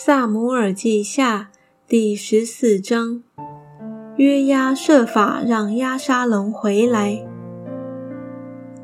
萨姆尔记下第十四章，约押设法让押沙龙回来。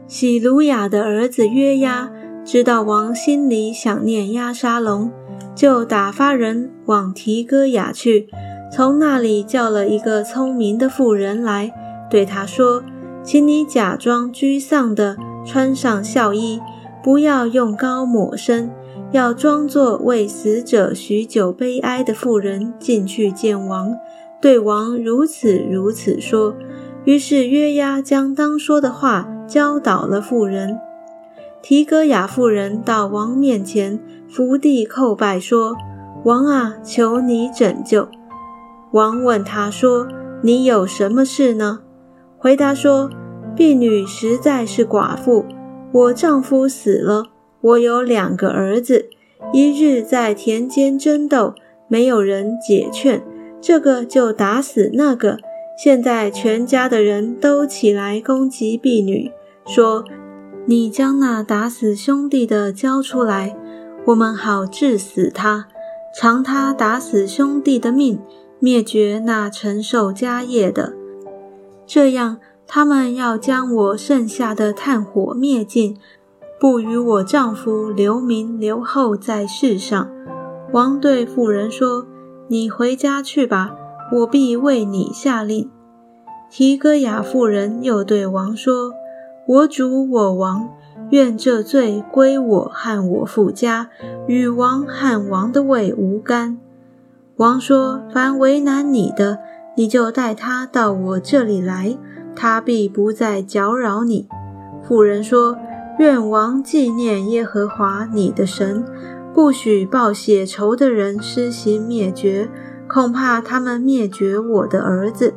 喜鲁雅的儿子约押知道王心里想念押沙龙，就打发人往提戈雅去，从那里叫了一个聪明的妇人来，对他说：“请你假装沮丧的穿上孝衣，不要用膏抹身。”要装作为死者许久悲哀的妇人进去见王，对王如此如此说。于是约押将当说的话教导了妇人。提戈雅妇人到王面前伏地叩拜说：“王啊，求你拯救。”王问他说：“你有什么事呢？”回答说：“婢女实在是寡妇，我丈夫死了。”我有两个儿子，一日在田间争斗，没有人解劝，这个就打死那个。现在全家的人都起来攻击婢女，说：“你将那打死兄弟的交出来，我们好治死他，偿他打死兄弟的命，灭绝那承受家业的。这样，他们要将我剩下的炭火灭尽。”不与我丈夫留名留后在世上。王对妇人说：“你回家去吧，我必为你下令。”提戈雅妇人又对王说：“我主我王，愿这罪归我和我父家，与王和王的位无干。”王说：“凡为难你的，你就带他到我这里来，他必不再搅扰你。”妇人说。愿王纪念耶和华你的神，不许报血仇的人施行灭绝，恐怕他们灭绝我的儿子。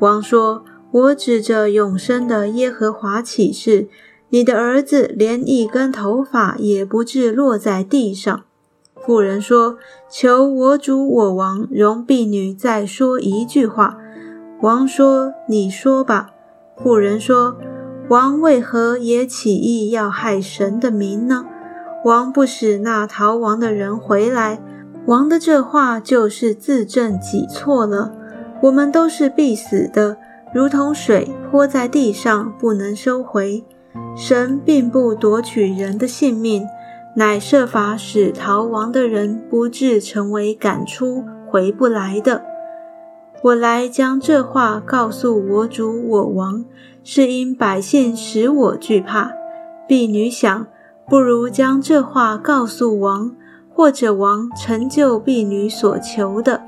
王说：“我指着永生的耶和华起誓，你的儿子连一根头发也不至落在地上。”妇人说：“求我主我王容婢女再说一句话。”王说：“你说吧。”妇人说。王为何也起意要害神的名呢？王不使那逃亡的人回来，王的这话就是自证己错了。我们都是必死的，如同水泼在地上，不能收回。神并不夺取人的性命，乃设法使逃亡的人不至成为赶出回不来的。我来将这话告诉我主我王，是因百姓使我惧怕。婢女想，不如将这话告诉王，或者王成就婢女所求的。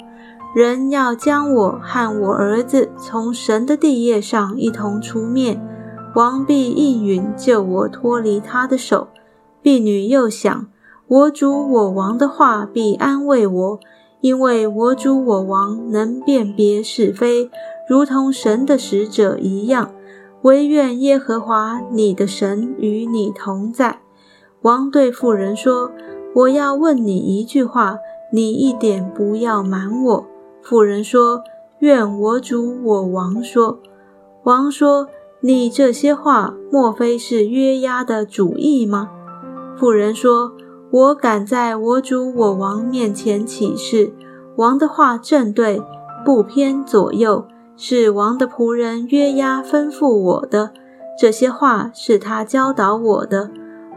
人要将我和我儿子从神的地业上一同除灭，王必应允救我脱离他的手。婢女又想，我主我王的话必安慰我。因为我主我王能辨别是非，如同神的使者一样。唯愿耶和华你的神与你同在。王对妇人说：“我要问你一句话，你一点不要瞒我。”妇人说：“愿我主我王说。”王说：“你这些话，莫非是约押的主意吗？”妇人说。我敢在我主我王面前起誓，王的话正对，不偏左右，是王的仆人约押吩咐我的。这些话是他教导我的。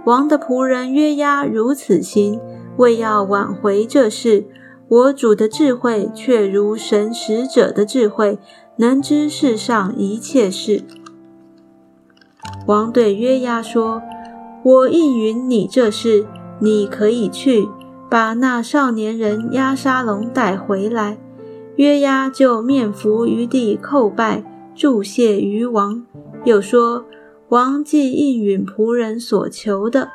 王的仆人约押如此行，为要挽回这事。我主的智慧却如神使者的智慧，能知世上一切事。王对约押说：“我应允你这事。”你可以去把那少年人押沙龙带回来。约押就面伏于地叩拜，祝谢于王，又说：“王既应允仆人所求的，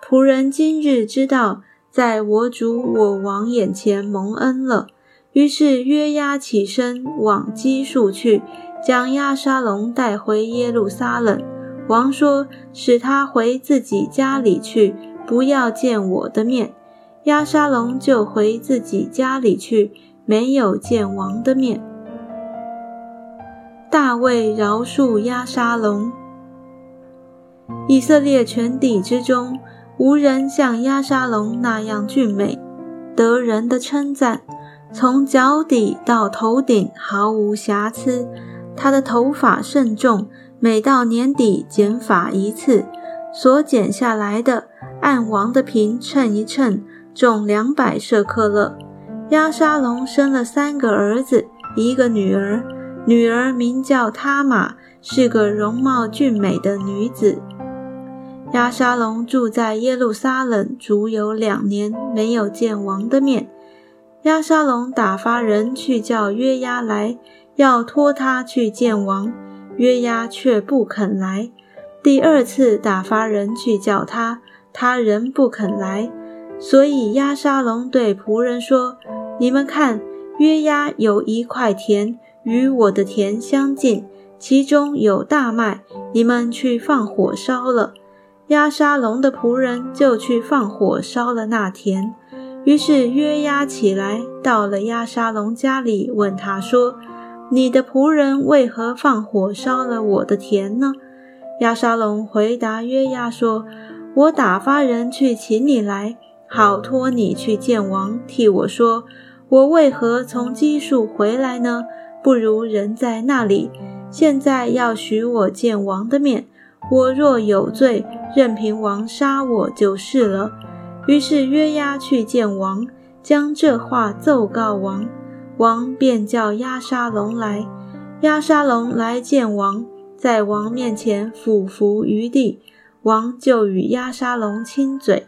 仆人今日知道在我主我王眼前蒙恩了。”于是约押起身往基述去，将押沙龙带回耶路撒冷。王说：“使他回自己家里去。”不要见我的面，押沙龙就回自己家里去，没有见王的面。大卫饶恕押沙龙。以色列全地之中，无人像押沙龙那样俊美。得人的称赞，从脚底到头顶毫无瑕疵。他的头发甚重，每到年底剪发一次，所剪下来的按王的瓶称一称，重两百舍克勒。亚沙龙生了三个儿子，一个女儿，女儿名叫他玛，是个容貌俊美的女子。亚沙龙住在耶路撒冷，足有两年，没有见王的面。亚沙龙打发人去叫约押来，要托他去见王，约押却不肯来。第二次打发人去叫他，他仍不肯来。所以亚沙龙对仆人说：“你们看，约押有一块田，与我的田相近，其中有大麦，你们去放火烧了。”押沙龙的仆人就去放火烧了那田。于是约押起来，到了押沙龙家里，问他说：“你的仆人为何放火烧了我的田呢？”押沙龙回答约押说：“我打发人去请你来，好托你去见王，替我说，我为何从基述回来呢？不如人在那里。现在要许我见王的面。”我若有罪，任凭王杀我就是了。于是约押去见王，将这话奏告王，王便叫押沙龙来。押沙龙来见王，在王面前俯伏于地，王就与押沙龙亲嘴。